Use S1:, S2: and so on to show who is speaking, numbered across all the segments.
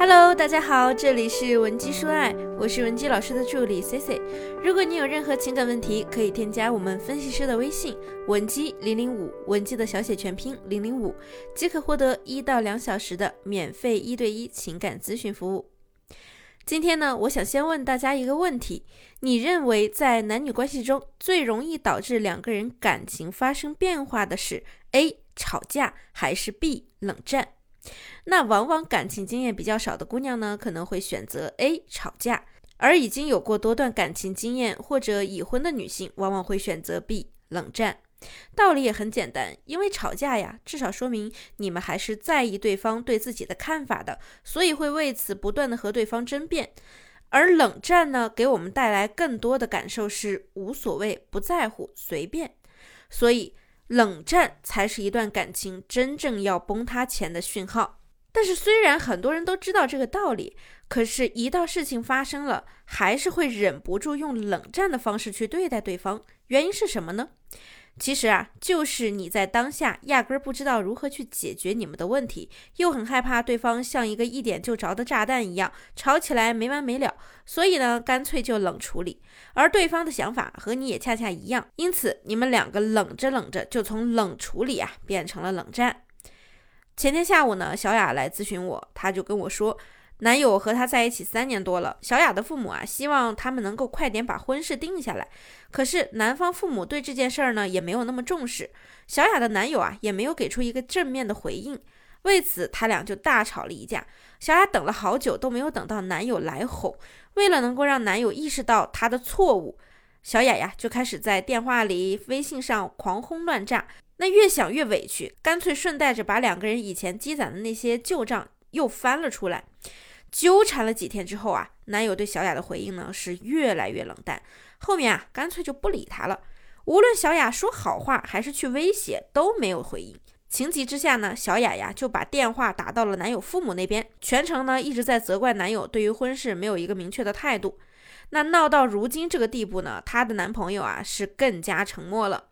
S1: Hello，大家好，这里是文姬说爱，我是文姬老师的助理 C C。如果你有任何情感问题，可以添加我们分析师的微信文姬零零五，文姬的小写全拼零零五，即可获得一到两小时的免费一对一情感咨询服务。今天呢，我想先问大家一个问题：你认为在男女关系中最容易导致两个人感情发生变化的是 A 吵架还是 B 冷战？那往往感情经验比较少的姑娘呢，可能会选择 A 吵架；而已经有过多段感情经验或者已婚的女性，往往会选择 B 冷战。道理也很简单，因为吵架呀，至少说明你们还是在意对方对自己的看法的，所以会为此不断的和对方争辩。而冷战呢，给我们带来更多的感受是无所谓、不在乎、随便。所以冷战才是一段感情真正要崩塌前的讯号。但是虽然很多人都知道这个道理，可是，一到事情发生了，还是会忍不住用冷战的方式去对待对方。原因是什么呢？其实啊，就是你在当下压根儿不知道如何去解决你们的问题，又很害怕对方像一个一点就着的炸弹一样吵起来没完没了，所以呢，干脆就冷处理。而对方的想法和你也恰恰一样，因此你们两个冷着冷着，就从冷处理啊变成了冷战。前天下午呢，小雅来咨询我，她就跟我说。男友和她在一起三年多了，小雅的父母啊，希望他们能够快点把婚事定下来。可是男方父母对这件事儿呢，也没有那么重视。小雅的男友啊，也没有给出一个正面的回应。为此，他俩就大吵了一架。小雅等了好久都没有等到男友来哄。为了能够让男友意识到他的错误，小雅呀就开始在电话里、微信上狂轰乱炸。那越想越委屈，干脆顺带着把两个人以前积攒的那些旧账又翻了出来。纠缠了几天之后啊，男友对小雅的回应呢是越来越冷淡，后面啊干脆就不理她了。无论小雅说好话还是去威胁，都没有回应。情急之下呢，小雅呀就把电话打到了男友父母那边，全程呢一直在责怪男友对于婚事没有一个明确的态度。那闹到如今这个地步呢，她的男朋友啊是更加沉默了。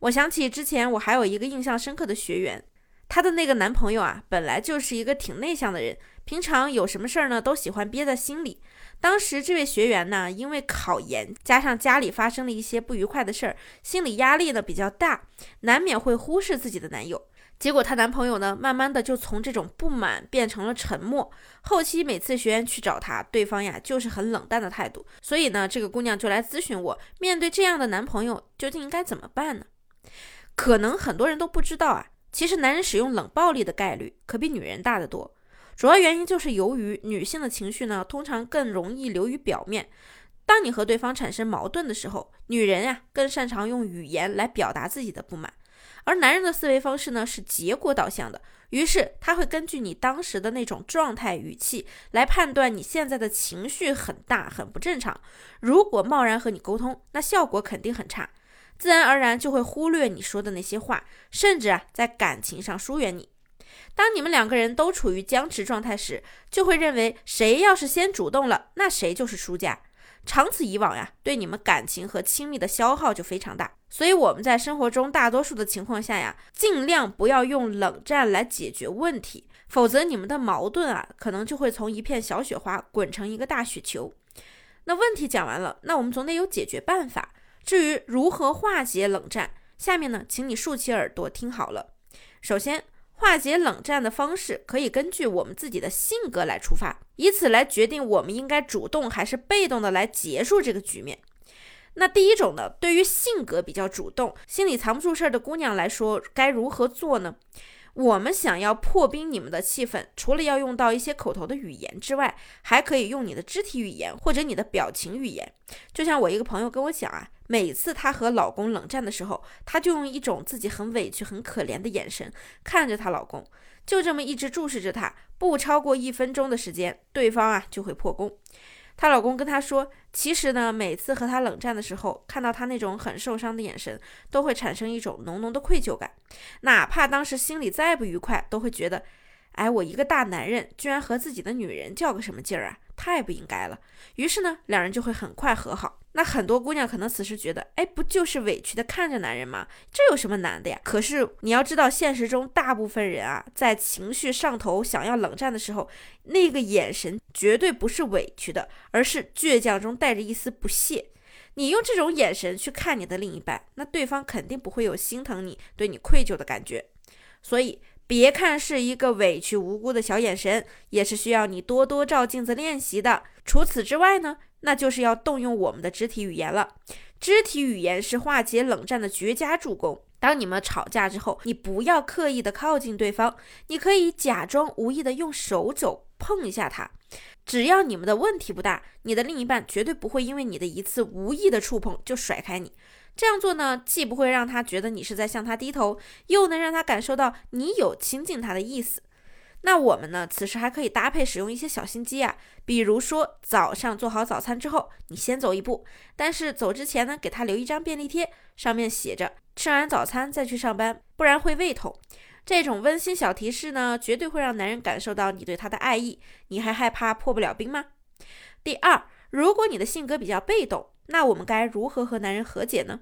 S1: 我想起之前我还有一个印象深刻的学员，她的那个男朋友啊本来就是一个挺内向的人。平常有什么事儿呢，都喜欢憋在心里。当时这位学员呢，因为考研，加上家里发生了一些不愉快的事儿，心理压力呢比较大，难免会忽视自己的男友。结果她男朋友呢，慢慢的就从这种不满变成了沉默。后期每次学员去找他，对方呀就是很冷淡的态度。所以呢，这个姑娘就来咨询我，面对这样的男朋友，究竟应该怎么办呢？可能很多人都不知道啊，其实男人使用冷暴力的概率可比女人大得多。主要原因就是由于女性的情绪呢，通常更容易流于表面。当你和对方产生矛盾的时候，女人呀更擅长用语言来表达自己的不满，而男人的思维方式呢是结果导向的。于是他会根据你当时的那种状态、语气来判断你现在的情绪很大、很不正常。如果贸然和你沟通，那效果肯定很差，自然而然就会忽略你说的那些话，甚至啊在感情上疏远你。当你们两个人都处于僵持状态时，就会认为谁要是先主动了，那谁就是输家。长此以往呀，对你们感情和亲密的消耗就非常大。所以我们在生活中大多数的情况下呀，尽量不要用冷战来解决问题，否则你们的矛盾啊，可能就会从一片小雪花滚成一个大雪球。那问题讲完了，那我们总得有解决办法。至于如何化解冷战，下面呢，请你竖起耳朵听好了。首先。化解冷战的方式可以根据我们自己的性格来出发，以此来决定我们应该主动还是被动的来结束这个局面。那第一种呢，对于性格比较主动、心里藏不住事儿的姑娘来说，该如何做呢？我们想要破冰你们的气氛，除了要用到一些口头的语言之外，还可以用你的肢体语言或者你的表情语言。就像我一个朋友跟我讲啊，每次她和老公冷战的时候，她就用一种自己很委屈、很可怜的眼神看着她老公，就这么一直注视着他，不超过一分钟的时间，对方啊就会破功。她老公跟她说，其实呢，每次和她冷战的时候，看到她那种很受伤的眼神，都会产生一种浓浓的愧疚感。哪怕当时心里再不愉快，都会觉得，哎，我一个大男人，居然和自己的女人较个什么劲儿啊？太不应该了。于是呢，两人就会很快和好。那很多姑娘可能此时觉得，哎，不就是委屈的看着男人吗？这有什么难的呀？可是你要知道，现实中大部分人啊，在情绪上头想要冷战的时候，那个眼神绝对不是委屈的，而是倔强中带着一丝不屑。你用这种眼神去看你的另一半，那对方肯定不会有心疼你、对你愧疚的感觉。所以，别看是一个委屈无辜的小眼神，也是需要你多多照镜子练习的。除此之外呢？那就是要动用我们的肢体语言了。肢体语言是化解冷战的绝佳助攻。当你们吵架之后，你不要刻意的靠近对方，你可以假装无意的用手肘碰一下他。只要你们的问题不大，你的另一半绝对不会因为你的一次无意的触碰就甩开你。这样做呢，既不会让他觉得你是在向他低头，又能让他感受到你有亲近他的意思。那我们呢？此时还可以搭配使用一些小心机啊，比如说早上做好早餐之后，你先走一步，但是走之前呢，给他留一张便利贴，上面写着“吃完早餐再去上班，不然会胃痛”。这种温馨小提示呢，绝对会让男人感受到你对他的爱意。你还害怕破不了冰吗？第二，如果你的性格比较被动，那我们该如何和男人和解呢？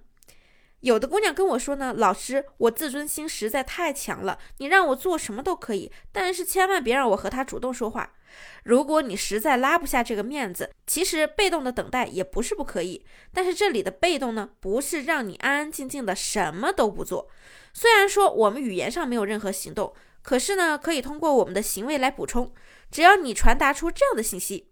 S1: 有的姑娘跟我说呢，老师，我自尊心实在太强了，你让我做什么都可以，但是千万别让我和他主动说话。如果你实在拉不下这个面子，其实被动的等待也不是不可以。但是这里的被动呢，不是让你安安静静的什么都不做。虽然说我们语言上没有任何行动，可是呢，可以通过我们的行为来补充。只要你传达出这样的信息，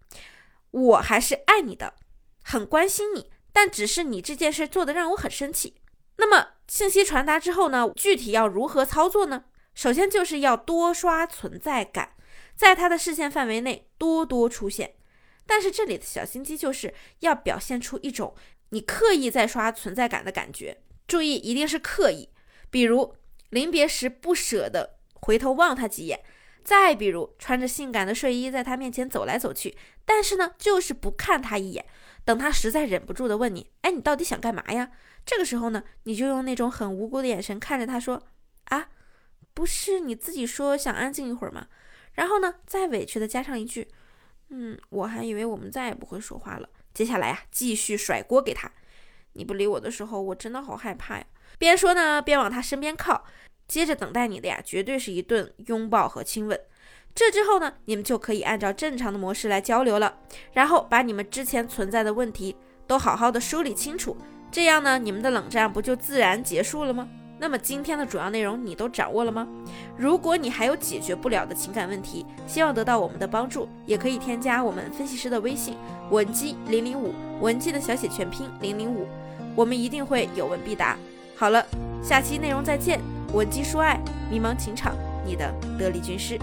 S1: 我还是爱你的，很关心你，但只是你这件事做的让我很生气。那么信息传达之后呢？具体要如何操作呢？首先就是要多刷存在感，在他的视线范围内多多出现。但是这里的小心机就是要表现出一种你刻意在刷存在感的感觉。注意，一定是刻意。比如临别时不舍得回头望他几眼，再比如穿着性感的睡衣在他面前走来走去，但是呢，就是不看他一眼。等他实在忍不住的问你：“哎，你到底想干嘛呀？”这个时候呢，你就用那种很无辜的眼神看着他说：“啊，不是你自己说想安静一会儿吗？”然后呢，再委屈的加上一句：“嗯，我还以为我们再也不会说话了。”接下来呀，继续甩锅给他：“你不理我的时候，我真的好害怕呀。”边说呢，边往他身边靠。接着等待你的呀，绝对是一顿拥抱和亲吻。这之后呢，你们就可以按照正常的模式来交流了。然后把你们之前存在的问题都好好的梳理清楚。这样呢，你们的冷战不就自然结束了吗？那么今天的主要内容你都掌握了吗？如果你还有解决不了的情感问题，希望得到我们的帮助，也可以添加我们分析师的微信文姬零零五，文姬的小写全拼零零五，我们一定会有问必答。好了，下期内容再见，文姬说爱，迷茫情场，你的得力军师。